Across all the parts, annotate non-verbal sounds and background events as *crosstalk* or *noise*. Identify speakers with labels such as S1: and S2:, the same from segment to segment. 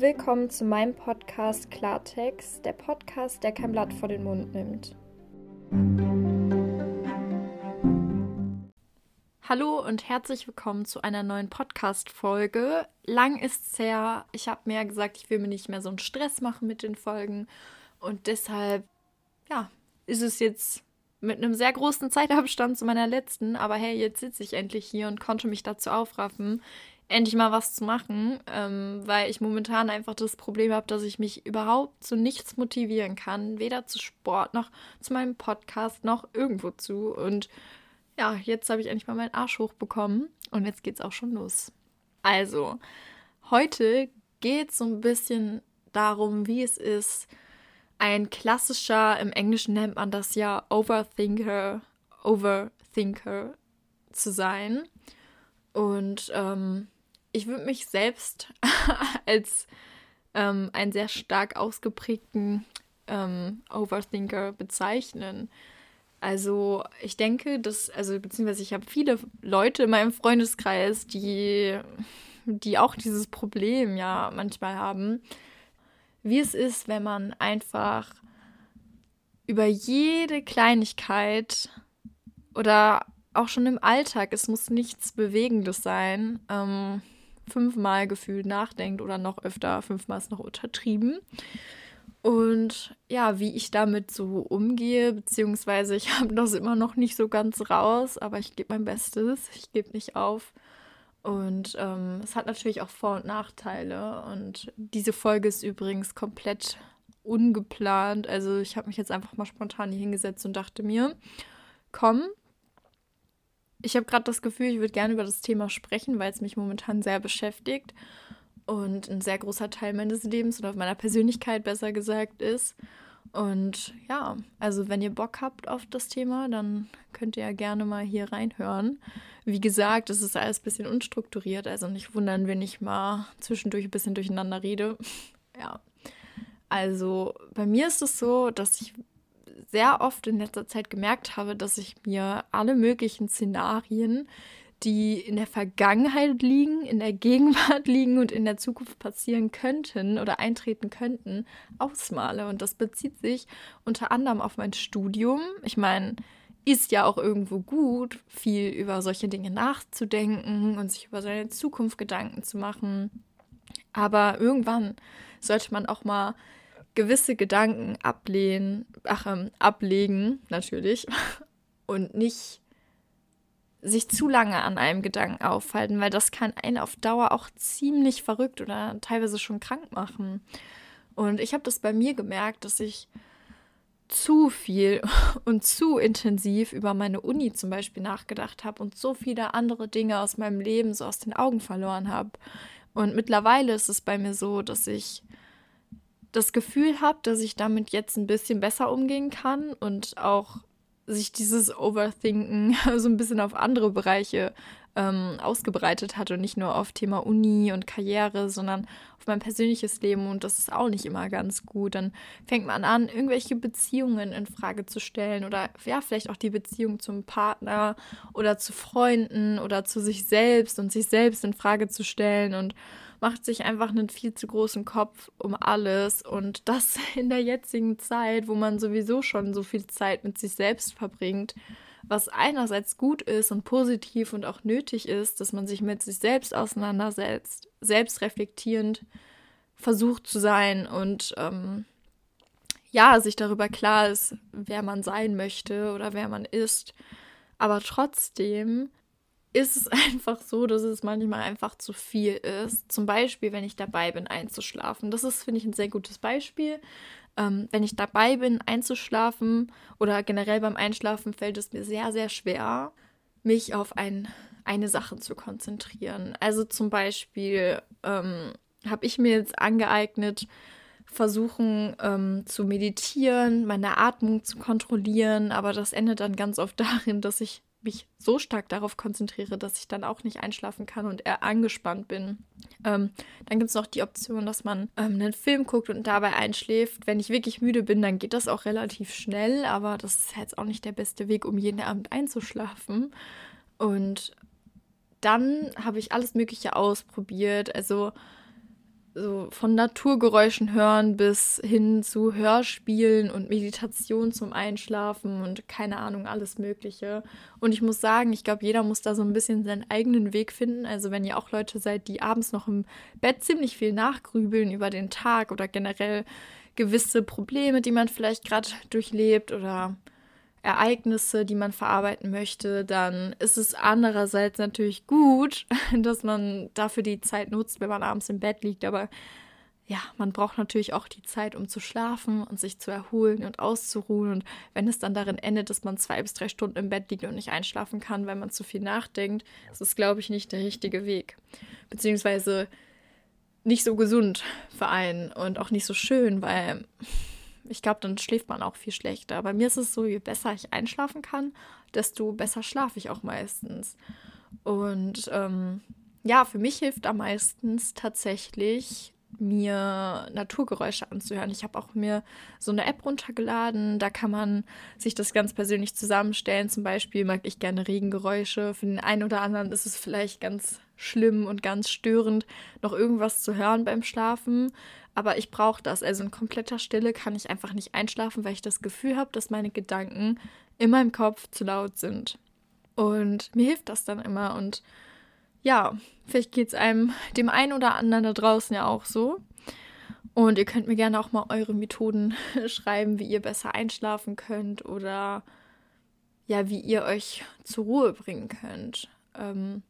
S1: Willkommen zu meinem Podcast Klartext, der Podcast, der kein Blatt vor den Mund nimmt. Hallo und herzlich willkommen zu einer neuen Podcast-Folge. Lang ist es her. Ich habe mir gesagt, ich will mir nicht mehr so einen Stress machen mit den Folgen. Und deshalb, ja, ist es jetzt mit einem sehr großen Zeitabstand zu meiner letzten. Aber hey, jetzt sitze ich endlich hier und konnte mich dazu aufraffen, endlich mal was zu machen, ähm, weil ich momentan einfach das Problem habe, dass ich mich überhaupt zu nichts motivieren kann, weder zu Sport noch zu meinem Podcast noch irgendwo zu. Und ja, jetzt habe ich endlich mal meinen Arsch hochbekommen und jetzt geht's auch schon los. Also, heute geht es so ein bisschen darum, wie es ist, ein klassischer, im Englischen nennt man das ja Overthinker, Overthinker zu sein. Und ähm, ich würde mich selbst *laughs* als ähm, einen sehr stark ausgeprägten ähm, Overthinker bezeichnen. Also ich denke, dass, also beziehungsweise ich habe viele Leute in meinem Freundeskreis, die, die auch dieses Problem ja manchmal haben, wie es ist, wenn man einfach über jede Kleinigkeit oder auch schon im Alltag, es muss nichts Bewegendes sein, ähm, fünfmal gefühlt nachdenkt oder noch öfter, fünfmal ist noch untertrieben. Und ja, wie ich damit so umgehe, beziehungsweise ich *laughs* habe das immer noch nicht so ganz raus, aber ich gebe mein Bestes, ich gebe nicht auf. Und ähm, es hat natürlich auch Vor- und Nachteile. Und diese Folge ist übrigens komplett ungeplant. Also ich habe mich jetzt einfach mal spontan hier hingesetzt und dachte mir, komm, ich habe gerade das Gefühl, ich würde gerne über das Thema sprechen, weil es mich momentan sehr beschäftigt und ein sehr großer Teil meines Lebens oder meiner Persönlichkeit besser gesagt ist. Und ja, also wenn ihr Bock habt auf das Thema, dann könnt ihr ja gerne mal hier reinhören. Wie gesagt, es ist alles ein bisschen unstrukturiert, also nicht wundern, wenn ich mal zwischendurch ein bisschen durcheinander rede. *laughs* ja. Also bei mir ist es so, dass ich sehr oft in letzter Zeit gemerkt habe, dass ich mir alle möglichen Szenarien, die in der Vergangenheit liegen, in der Gegenwart *laughs* liegen und in der Zukunft passieren könnten oder eintreten könnten, ausmale. Und das bezieht sich unter anderem auf mein Studium. Ich meine, ist ja auch irgendwo gut, viel über solche Dinge nachzudenken und sich über seine Zukunft Gedanken zu machen. Aber irgendwann sollte man auch mal gewisse Gedanken ablehnen, ach, ähm, ablegen, natürlich, *laughs* und nicht sich zu lange an einem Gedanken aufhalten, weil das kann einen auf Dauer auch ziemlich verrückt oder teilweise schon krank machen. Und ich habe das bei mir gemerkt, dass ich zu viel *laughs* und zu intensiv über meine Uni zum Beispiel nachgedacht habe und so viele andere Dinge aus meinem Leben so aus den Augen verloren habe. Und mittlerweile ist es bei mir so, dass ich das Gefühl habe, dass ich damit jetzt ein bisschen besser umgehen kann und auch sich dieses Overthinken *laughs* so ein bisschen auf andere Bereiche ähm, ausgebreitet hat und nicht nur auf Thema Uni und Karriere, sondern auf mein persönliches Leben und das ist auch nicht immer ganz gut. Dann fängt man an, irgendwelche Beziehungen in Frage zu stellen oder ja, vielleicht auch die Beziehung zum Partner oder zu Freunden oder zu sich selbst und sich selbst in Frage zu stellen und macht sich einfach einen viel zu großen Kopf um alles. Und das *laughs* in der jetzigen Zeit, wo man sowieso schon so viel Zeit mit sich selbst verbringt, was einerseits gut ist und positiv und auch nötig ist, dass man sich mit sich selbst auseinandersetzt, selbst reflektierend versucht zu sein und ähm, ja, sich darüber klar ist, wer man sein möchte oder wer man ist, aber trotzdem ist es *laughs* einfach so, dass es manchmal einfach zu viel ist. Zum Beispiel, wenn ich dabei bin, einzuschlafen. Das ist, finde ich, ein sehr gutes Beispiel. Ähm, wenn ich dabei bin, einzuschlafen oder generell beim Einschlafen, fällt es mir sehr, sehr schwer, mich auf ein, eine Sache zu konzentrieren. Also zum Beispiel ähm, habe ich mir jetzt angeeignet, versuchen ähm, zu meditieren, meine Atmung zu kontrollieren, aber das endet dann ganz oft *laughs* darin, dass ich mich so stark darauf konzentriere, dass ich dann auch nicht einschlafen kann und eher angespannt bin. Ähm, dann gibt es noch die Option, dass man ähm, einen Film guckt und dabei einschläft. Wenn ich wirklich müde bin, dann geht das auch relativ schnell, aber das ist jetzt auch nicht der beste Weg, um jeden Abend einzuschlafen. Und dann habe ich alles Mögliche ausprobiert. Also so von Naturgeräuschen hören bis hin zu Hörspielen und Meditation zum Einschlafen und keine Ahnung, alles Mögliche. Und ich muss sagen, ich glaube, jeder muss da so ein bisschen seinen eigenen Weg finden. Also wenn ihr auch Leute seid, die abends noch im Bett ziemlich viel nachgrübeln über den Tag oder generell gewisse Probleme, die man vielleicht gerade durchlebt oder Ereignisse, die man verarbeiten möchte, dann ist es andererseits natürlich gut, *laughs* dass man dafür die Zeit nutzt, wenn man abends im Bett liegt. Aber ja, man braucht natürlich auch die Zeit, um zu schlafen und sich zu erholen und auszuruhen. Und wenn es dann darin endet, dass man zwei bis drei Stunden im Bett liegt und nicht einschlafen kann, weil man zu viel nachdenkt, das ist, glaube ich, nicht der richtige Weg. Beziehungsweise nicht so gesund für einen und auch nicht so schön, weil ich glaube, dann schläft man auch viel schlechter. Bei mir ist es so, je besser ich einschlafen kann, desto besser schlafe ich auch meistens. Und ähm, ja, für mich hilft am meisten tatsächlich, mir Naturgeräusche anzuhören. Ich habe auch mir so eine App runtergeladen. Da kann man sich das ganz persönlich zusammenstellen. Zum Beispiel mag ich gerne Regengeräusche. Für den einen oder anderen ist es vielleicht ganz schlimm und ganz störend, noch irgendwas zu hören beim Schlafen. Aber ich brauche das. Also in kompletter Stille kann ich einfach nicht einschlafen, weil ich das Gefühl habe, dass meine Gedanken in meinem Kopf zu laut sind. Und mir hilft das dann immer. Und ja, vielleicht geht es einem, dem einen oder anderen da draußen ja auch so. Und ihr könnt mir gerne auch mal eure Methoden *laughs* schreiben, wie ihr besser einschlafen könnt oder ja, wie ihr euch zur Ruhe bringen könnt. Ähm,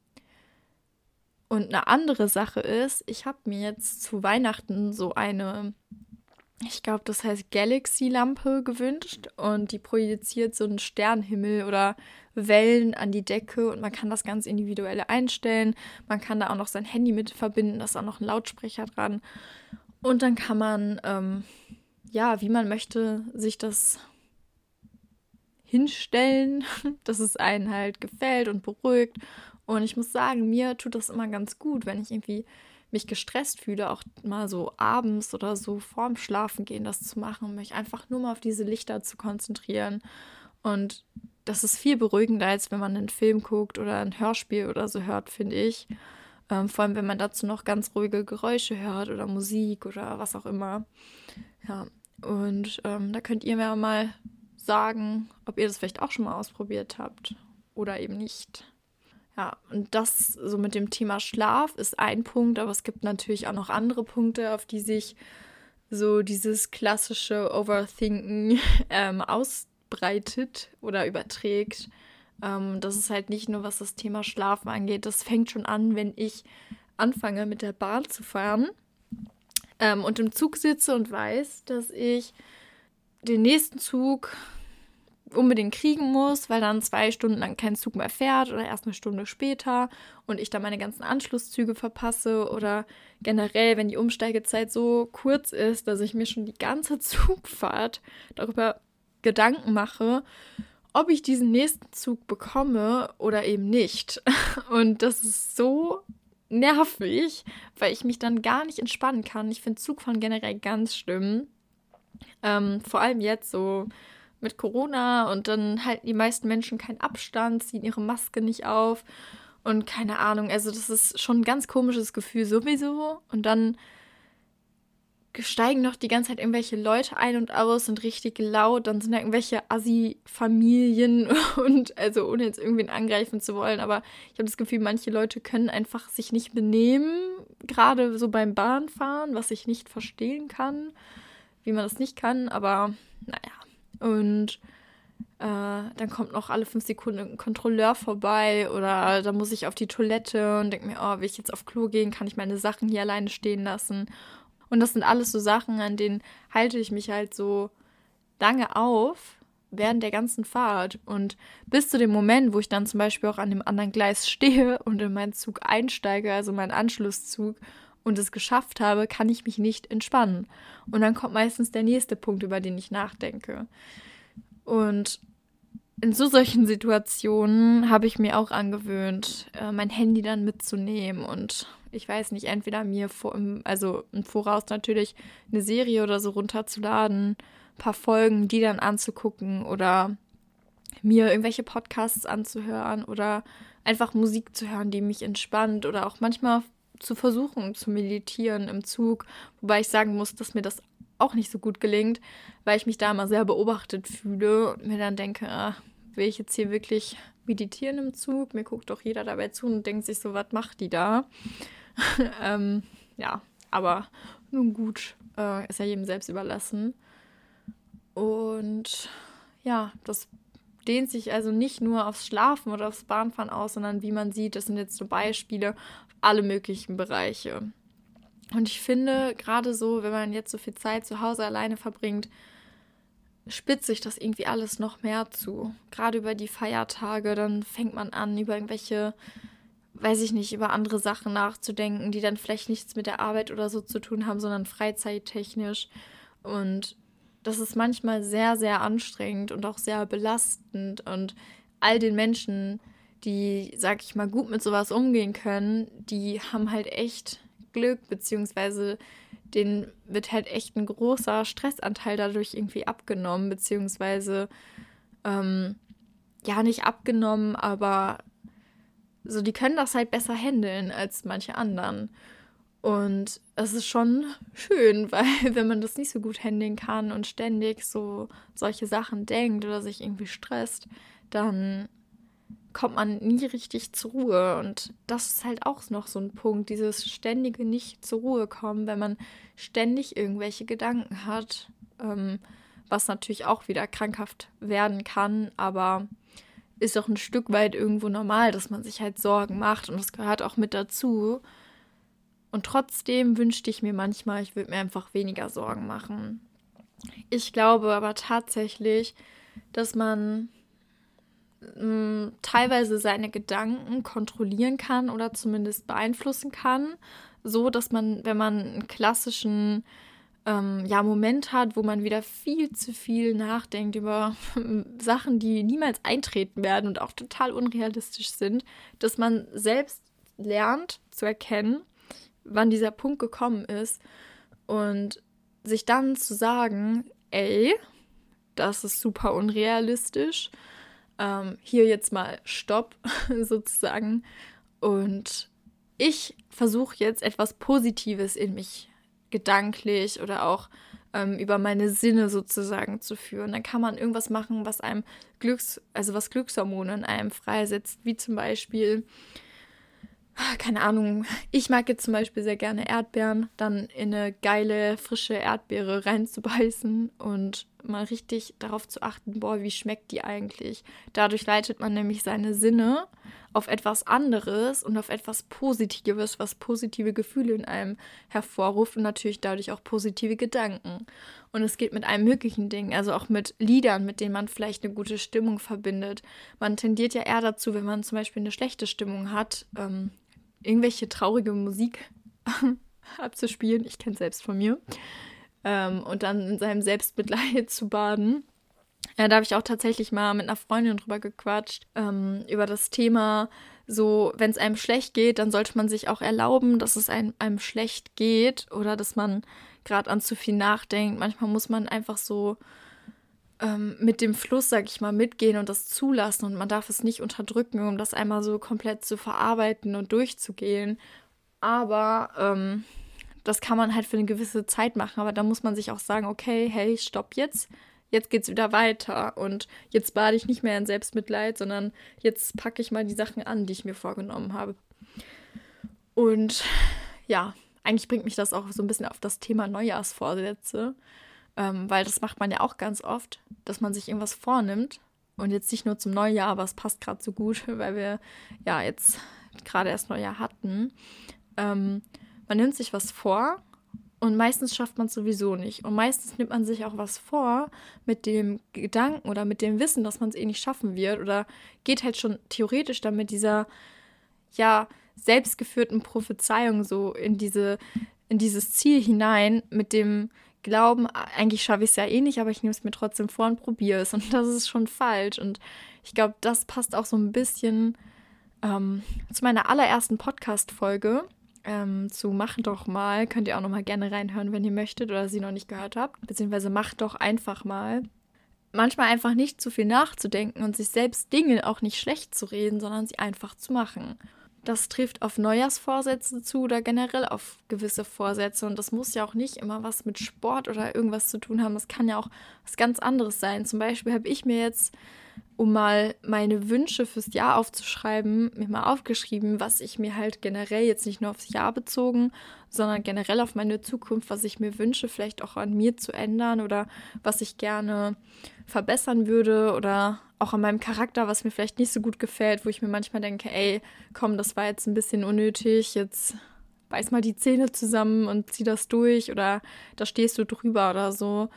S1: und eine andere Sache ist, ich habe mir jetzt zu Weihnachten so eine, ich glaube, das heißt Galaxy-Lampe gewünscht und die projiziert so einen Sternenhimmel oder Wellen an die Decke und man kann das ganz individuell einstellen. Man kann da auch noch sein Handy mit verbinden, da ist auch noch ein Lautsprecher dran. Und dann kann man, ähm, ja, wie man möchte, sich das hinstellen, *laughs* dass es einen halt gefällt und beruhigt und ich muss sagen, mir tut das immer ganz gut, wenn ich irgendwie mich gestresst fühle, auch mal so abends oder so vorm Schlafen gehen das zu machen, mich einfach nur mal auf diese Lichter zu konzentrieren. Und das ist viel beruhigender, als wenn man einen Film guckt oder ein Hörspiel oder so hört, finde ich. Ähm, vor allem, wenn man dazu noch ganz ruhige Geräusche hört oder Musik oder was auch immer. Ja, und ähm, da könnt ihr mir mal sagen, ob ihr das vielleicht auch schon mal ausprobiert habt oder eben nicht. Ja, und das so mit dem Thema Schlaf ist ein Punkt, aber es gibt natürlich auch noch andere Punkte, auf die sich so dieses klassische Overthinken *laughs* ähm, ausbreitet oder überträgt. Ähm, das ist halt nicht nur, was das Thema Schlafen angeht. Das fängt schon an, wenn ich anfange, mit der Bahn zu fahren ähm, und im Zug sitze und weiß, dass ich den nächsten Zug unbedingt kriegen muss, weil dann zwei Stunden lang kein Zug mehr fährt oder erst eine Stunde später und ich dann meine ganzen Anschlusszüge verpasse oder generell, wenn die Umsteigezeit so kurz ist, dass ich mir schon die ganze *laughs* Zugfahrt darüber Gedanken mache, ob ich diesen nächsten Zug bekomme oder eben nicht. *laughs* Und das ist so nervig, weil ich mich dann gar nicht entspannen kann. Ich finde Zugfahren generell ganz schlimm. Ähm, vor allem jetzt so mit Corona und dann halten die meisten Menschen keinen Abstand, ziehen ihre Maske nicht auf und keine Ahnung. Also das ist schon ein ganz komisches Gefühl sowieso. Und dann steigen noch die ganze Zeit irgendwelche Leute ein und aus und richtig laut. Dann sind da irgendwelche Assi-Familien *laughs* und also ohne jetzt irgendwen angreifen zu wollen, aber ich habe das Gefühl, manche Leute können einfach sich nicht benehmen, gerade so beim Bahnfahren, was ich nicht verstehen kann, wie man das nicht kann, aber naja. Und äh, dann kommt noch alle fünf Sekunden ein Kontrolleur vorbei oder da muss ich auf die Toilette und denke mir, oh, will ich jetzt auf Klo gehen, kann ich meine Sachen hier alleine stehen lassen. Und das sind alles so Sachen, an denen halte ich mich halt so lange auf während der ganzen Fahrt. Und bis zu dem Moment, wo ich dann zum Beispiel auch an dem anderen Gleis *laughs* stehe und in meinen Zug einsteige, also meinen Anschlusszug, und es geschafft habe, kann ich mich nicht entspannen. Und dann kommt meistens der nächste Punkt, über den ich nachdenke. Und in so solchen Situationen habe ich mir auch angewöhnt, äh, mein Handy dann mitzunehmen und ich weiß nicht, entweder mir vor, also im Voraus natürlich eine Serie oder so runterzuladen, ein paar Folgen, die dann anzugucken oder mir irgendwelche Podcasts anzuhören oder einfach Musik zu hören, die mich entspannt oder auch manchmal zu versuchen zu meditieren im Zug, wobei ich sagen muss, dass mir das auch nicht so gut gelingt, weil ich mich da immer sehr beobachtet fühle und mir dann denke, ah, will ich jetzt hier wirklich meditieren im Zug? Mir guckt doch jeder dabei zu und denkt sich so, was macht die da? *laughs* ähm, ja, aber nun gut, äh, ist ja jedem selbst überlassen. Und ja, das dehnt sich also nicht nur aufs Schlafen oder aufs Bahnfahren aus, sondern wie man sieht, das sind jetzt so Beispiele alle möglichen Bereiche. Und ich finde, gerade so, wenn man jetzt so viel Zeit zu Hause alleine verbringt, spitzt sich das irgendwie alles noch mehr zu. Gerade über die Feiertage, dann fängt man an, über irgendwelche, weiß ich nicht, über andere Sachen nachzudenken, die dann vielleicht nichts mit der Arbeit oder so zu tun haben, sondern freizeittechnisch. Und das ist manchmal sehr, sehr anstrengend und auch sehr belastend. Und all den Menschen, die, sag ich mal, gut mit sowas umgehen können, die haben halt echt Glück, beziehungsweise denen wird halt echt ein großer Stressanteil dadurch irgendwie abgenommen, beziehungsweise ähm, ja nicht abgenommen, aber so die können das halt besser handeln als manche anderen. Und es ist schon schön, *laughs* weil wenn man das nicht so gut handeln kann und ständig so solche Sachen denkt oder sich irgendwie stresst, dann kommt man nie richtig zur Ruhe. Und das ist halt auch noch so ein Punkt, dieses ständige nicht zur Ruhe kommen, wenn man ständig irgendwelche Gedanken hat, ähm, was natürlich auch wieder krankhaft werden kann, aber ist auch ein Stück weit irgendwo normal, dass man sich halt Sorgen macht und das gehört auch mit dazu. Und trotzdem wünschte ich mir manchmal, ich würde mir einfach weniger Sorgen machen. Ich glaube aber tatsächlich, dass man mh, teilweise seine Gedanken kontrollieren kann oder zumindest beeinflussen kann, so dass man, wenn man einen klassischen ähm, ja, Moment hat, wo man wieder viel zu viel nachdenkt über *laughs* Sachen, die niemals eintreten werden und auch total unrealistisch sind, dass man selbst lernt zu erkennen, wann dieser Punkt gekommen ist und sich dann zu sagen, ey, das ist super unrealistisch ähm, hier jetzt mal Stopp *laughs* sozusagen. Und ich versuche jetzt etwas Positives in mich gedanklich oder auch ähm, über meine Sinne sozusagen zu führen. Dann kann man irgendwas machen, was einem Glücks, also was Glückshormone in einem freisetzt, wie zum Beispiel keine Ahnung, ich mag jetzt zum Beispiel sehr gerne Erdbeeren, dann in eine geile, frische Erdbeere reinzubeißen und mal richtig darauf zu achten, boah, wie schmeckt die eigentlich? Dadurch leitet man nämlich seine Sinne auf etwas anderes und auf etwas Positives, was positive Gefühle in einem hervorruft und natürlich dadurch auch positive Gedanken. Und es geht mit allen möglichen Dingen, also auch mit Liedern, mit denen man vielleicht eine gute Stimmung verbindet. Man tendiert ja eher dazu, wenn man zum Beispiel eine schlechte Stimmung hat, ähm, irgendwelche traurige Musik *laughs* abzuspielen. Ich kenne es selbst von mir. Ähm, und dann in seinem Selbstmitleid *laughs* zu baden. Ja, da habe ich auch tatsächlich mal mit einer Freundin drüber gequatscht, ähm, über das Thema, so, wenn es einem schlecht geht, dann sollte man sich auch erlauben, dass es einem, einem schlecht geht oder dass man gerade an zu viel nachdenkt. Manchmal muss man einfach so ähm, mit dem Fluss, sag ich mal, mitgehen und das zulassen und man darf es nicht unterdrücken, um das einmal so komplett zu verarbeiten und durchzugehen. Aber ähm, das kann man halt für eine gewisse Zeit machen, aber da muss man sich auch sagen, okay, hey, stopp jetzt. Jetzt geht's wieder weiter und jetzt bade ich nicht mehr in Selbstmitleid, sondern jetzt packe ich mal die Sachen an, die ich mir vorgenommen habe. Und ja, eigentlich bringt mich das auch so ein bisschen auf das Thema Neujahrsvorsätze. Ähm, weil das macht man ja auch ganz oft, dass man sich irgendwas vornimmt und jetzt nicht nur zum Neujahr, aber es passt gerade so gut, *laughs* weil wir ja jetzt gerade erst Neujahr hatten. Ähm, man nimmt sich was vor und meistens schafft man es sowieso nicht. Und meistens nimmt man sich auch was vor mit dem Gedanken oder mit dem Wissen, dass man es eh nicht schaffen wird oder geht halt schon theoretisch dann mit dieser, ja, selbstgeführten Prophezeiung so in diese, in dieses Ziel hinein mit dem glauben, eigentlich schaffe ich es ja eh nicht, aber ich nehme es mir trotzdem vor und probiere es. *laughs* Und das ist schon falsch. Und ich glaube, das passt auch so ein bisschen ähm, zu meiner allerersten Podcast-Folge. Ähm, zu Mach doch mal. Könnt ihr auch noch mal gerne reinhören, wenn ihr möchtet oder sie noch nicht gehört habt. Beziehungsweise macht doch einfach mal. Manchmal einfach nicht zu viel nachzudenken und sich selbst Dinge auch nicht schlecht zu reden, sondern sie einfach zu machen. Das trifft auf Neujahrsvorsätze zu oder generell auf gewisse Vorsätze. Und das muss ja auch nicht immer was mit Sport oder irgendwas zu tun haben. Das kann ja auch was ganz anderes sein. Zum Beispiel habe ich mir jetzt, um mal meine Wünsche fürs Jahr aufzuschreiben, mir mal aufgeschrieben, was ich mir halt generell jetzt nicht nur aufs Jahr bezogen, sondern generell auf meine Zukunft, was ich mir wünsche, vielleicht auch an mir zu ändern oder was ich gerne verbessern würde oder auch an meinem Charakter, was mir vielleicht nicht so gut gefällt, wo ich mir manchmal denke, ey, komm, das war jetzt ein bisschen unnötig, jetzt beiß mal die Zähne zusammen und zieh das durch oder da stehst du drüber oder so.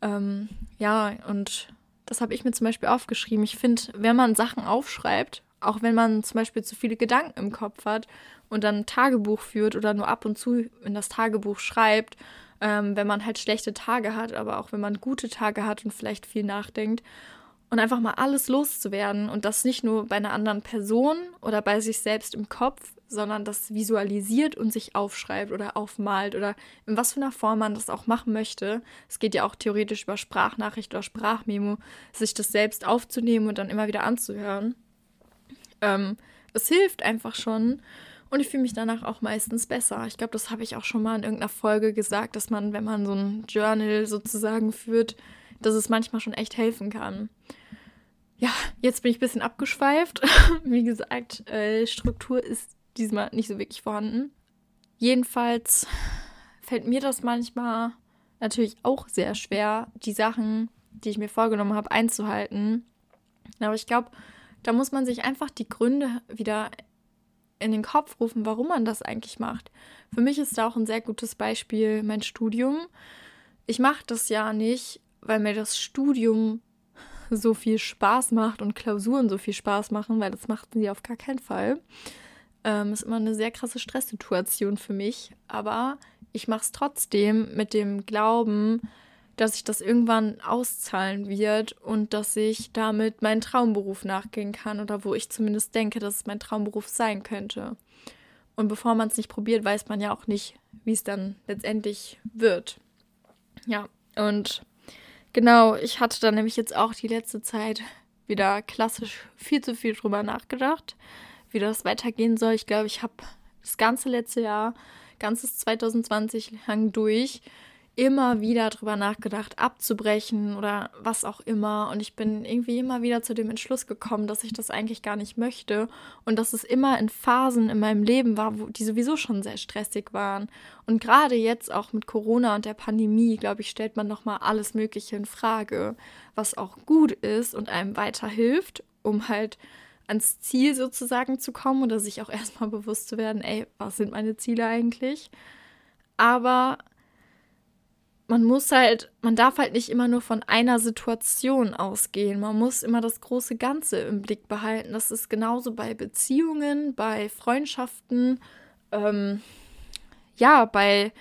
S1: Ähm, ja, und das habe ich mir zum Beispiel aufgeschrieben. Ich finde, wenn man Sachen aufschreibt, auch wenn man zum Beispiel zu viele Gedanken im Kopf hat und dann ein Tagebuch führt oder nur ab und zu in das Tagebuch schreibt, ähm, wenn man halt schlechte Tage hat, aber auch wenn man gute Tage hat und vielleicht viel nachdenkt und einfach mal alles loszuwerden und das nicht nur bei einer anderen Person oder bei sich selbst im Kopf, sondern das visualisiert und sich aufschreibt oder aufmalt oder in was für einer Form man das auch machen möchte. Es geht ja auch theoretisch über Sprachnachricht oder Sprachmemo, sich das selbst aufzunehmen und dann immer wieder anzuhören. Ähm, es hilft einfach schon und ich fühle mich danach auch meistens besser. Ich glaube, das habe ich auch schon mal in irgendeiner Folge gesagt, dass man, wenn man so ein Journal sozusagen führt, dass es manchmal schon echt helfen kann ja, jetzt bin ich ein bisschen abgeschweift. *laughs* Wie gesagt, äh, Struktur ist diesmal nicht so wirklich vorhanden. Jedenfalls fällt mir das manchmal natürlich auch sehr schwer, die Sachen, die ich mir vorgenommen habe, einzuhalten. Aber ich glaube, da muss man sich einfach die Gründe wieder in den Kopf rufen, warum man das eigentlich macht. Für mich ist da auch ein sehr gutes Beispiel mein Studium. Ich mache das ja nicht, weil mir das Studium so viel Spaß macht und Klausuren so viel Spaß machen, weil das machten sie auf gar keinen Fall. Ähm, ist immer eine sehr krasse Stresssituation für mich, aber ich mache es trotzdem mit dem Glauben, dass sich das irgendwann auszahlen wird und dass ich damit meinen Traumberuf nachgehen kann oder wo ich zumindest denke, dass es mein Traumberuf sein könnte. Und bevor man es nicht probiert, weiß man ja auch nicht, wie es dann letztendlich wird. Ja, und Genau, ich hatte da nämlich jetzt auch die letzte Zeit wieder klassisch viel zu viel drüber nachgedacht, wie das weitergehen soll. Ich glaube, ich habe das ganze letzte Jahr, ganzes 2020 lang durch, immer wieder drüber nachgedacht, abzubrechen oder was auch immer. Und ich bin irgendwie immer wieder zu dem Entschluss gekommen, dass ich das eigentlich gar nicht möchte und dass es immer in Phasen in meinem Leben war, wo die sowieso schon sehr stressig waren. Und gerade jetzt auch mit Corona und der Pandemie, glaube ich, stellt man nochmal alles Mögliche in Frage, was auch gut ist und einem weiterhilft, um halt ans Ziel sozusagen zu kommen oder sich auch *laughs* erstmal bewusst zu werden, ey, was sind meine Ziele eigentlich? Aber man muss halt, man darf halt nicht immer nur von einer Situation ausgehen. Man muss immer das große Ganze im Blick behalten. Das ist genauso bei Beziehungen, bei Freundschaften, ähm, ja, bei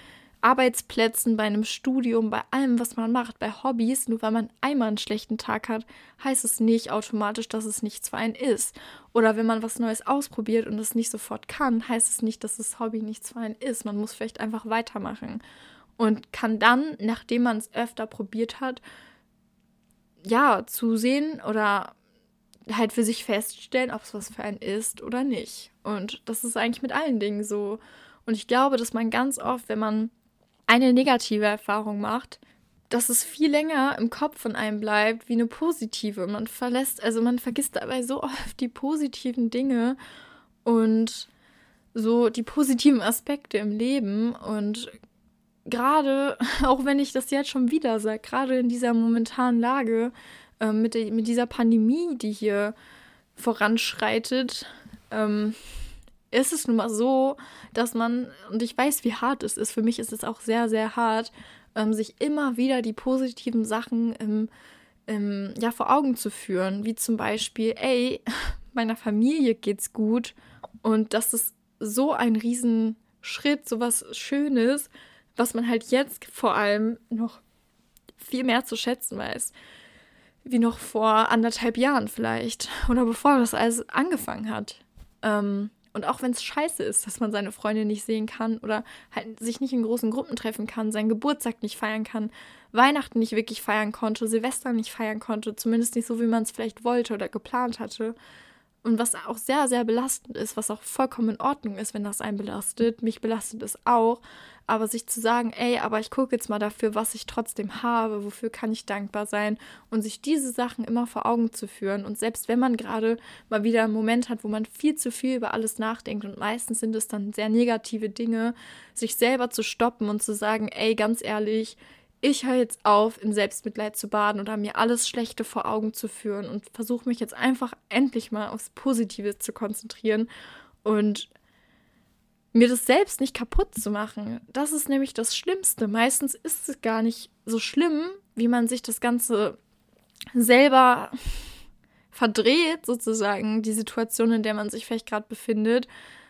S1: Arbeitsplätzen, bei einem Studium, bei allem, was man macht, bei Hobbys. Nur weil man einmal einen schlechten Tag hat, heißt es nicht automatisch, dass es nichts für einen ist. Oder wenn man was Neues ausprobiert und es nicht sofort kann, heißt es nicht, dass das Hobby nichts für einen ist. Man muss vielleicht einfach weitermachen und kann dann, nachdem man es öfter probiert hat, ja, zusehen oder halt für sich feststellen, ob es was für einen ist oder nicht. Und das ist eigentlich mit allen Dingen so. Und ich glaube, dass man ganz oft, wenn man eine negative Erfahrung macht, dass es viel länger im Kopf von einem bleibt wie eine positive. Man verlässt, also man vergisst dabei so oft die positiven Dinge und so die positiven Aspekte im Leben und gerade, *laughs* auch wenn ich das jetzt schon wieder sage, gerade in dieser momentanen Lage äh, mit, der, mit dieser Pandemie, die hier voranschreitet, ähm, ist es nun mal so, dass man, und ich weiß, wie hart es ist, für mich ist es auch sehr, sehr hart, ähm, sich immer wieder die positiven Sachen im, im, ja, vor Augen zu führen, wie zum Beispiel, ey, *laughs* meiner Familie geht's gut und das ist so ein Riesenschritt, so was Schönes, was man halt jetzt vor allem noch viel mehr zu schätzen weiß. Wie noch vor anderthalb Jahren vielleicht. Oder bevor das alles angefangen hat. Ähm, und auch wenn es scheiße ist, dass man seine Freunde nicht sehen kann oder halt sich nicht in großen Gruppen treffen kann, seinen Geburtstag nicht feiern kann, Weihnachten nicht wirklich feiern konnte, Silvester nicht feiern konnte, zumindest nicht so, wie man es vielleicht wollte oder geplant hatte. Und was auch sehr, sehr belastend ist, was auch vollkommen in Ordnung ist, wenn das einen belastet. Mich belastet es auch. Aber sich zu sagen, ey, aber ich gucke jetzt mal dafür, was ich trotzdem habe, wofür kann ich dankbar sein und sich diese Sachen immer vor Augen zu führen. Und selbst wenn man gerade mal wieder einen Moment hat, wo man viel zu viel über alles nachdenkt und meistens sind es dann sehr negative Dinge, sich selber zu stoppen und zu sagen, ey, ganz ehrlich, ich höre jetzt auf, in Selbstmitleid zu baden oder mir alles Schlechte vor Augen zu führen und versuche mich jetzt einfach endlich mal aufs Positive zu konzentrieren und mir das selbst nicht kaputt zu machen. Das ist nämlich das Schlimmste. Meistens ist es gar nicht so schlimm, wie man sich das Ganze selber verdreht, sozusagen, die Situation, in der man sich vielleicht gerade befindet.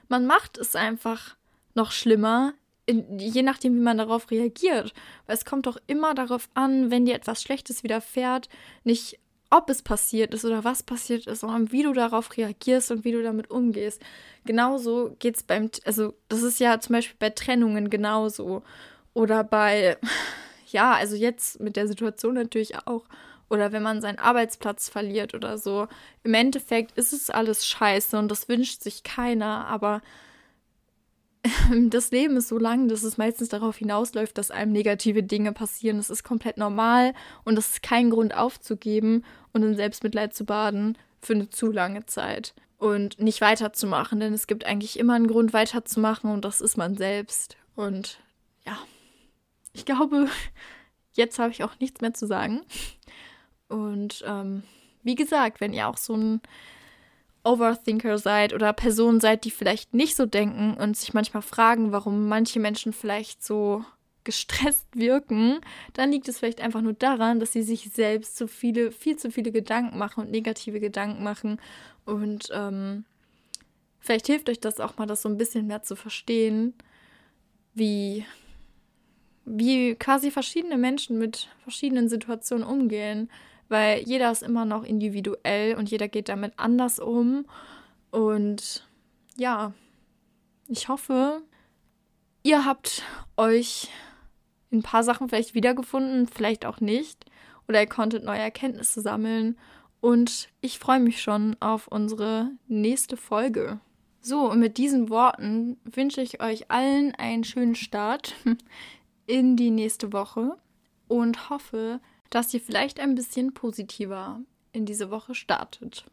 S1: Man macht es einfach noch schlimmer, in, je nachdem, wie man darauf reagiert. Weil es kommt doch immer darauf an, wenn dir etwas Schlechtes widerfährt, nicht ob es passiert ist oder was passiert ist, sondern wie du darauf reagierst und wie du damit umgehst. Genauso geht es beim, also das ist ja zum Beispiel bei Trennungen genauso. Oder bei, *laughs* ja, also jetzt mit der Situation natürlich auch. Oder wenn man seinen Arbeitsplatz verliert oder so. Im Endeffekt ist es alles scheiße und das wünscht sich keiner, aber das Leben ist so lang, dass es meistens darauf hinausläuft, dass einem negative Dinge passieren. Das ist komplett normal und das ist kein Grund aufzugeben und in Selbstmitleid zu baden für eine zu lange Zeit und nicht weiterzumachen, denn es gibt eigentlich immer einen Grund weiterzumachen und das ist man selbst. Und ja, ich glaube, *laughs* jetzt habe ich auch nichts mehr zu sagen. Und ähm, wie gesagt, wenn ihr auch so ein Overthinker seid oder Personen seid, die vielleicht nicht so denken und sich manchmal fragen, warum manche Menschen vielleicht so gestresst *laughs* wirken, dann liegt es vielleicht einfach nur daran, dass sie sich selbst so viele, viel zu viele Gedanken machen und negative Gedanken machen. Und ähm, vielleicht hilft euch das auch mal, das so ein bisschen mehr zu verstehen, wie, wie quasi verschiedene Menschen mit verschiedenen Situationen umgehen weil jeder ist immer noch individuell und jeder geht damit anders um. Und ja, ich hoffe, ihr habt euch in ein paar Sachen vielleicht wiedergefunden, vielleicht auch nicht. Oder ihr konntet neue Erkenntnisse sammeln. Und ich freue mich schon auf unsere nächste Folge. So, und mit diesen Worten wünsche ich euch allen einen schönen Start *laughs* in die nächste Woche und hoffe, dass ihr vielleicht ein bisschen positiver in diese Woche startet.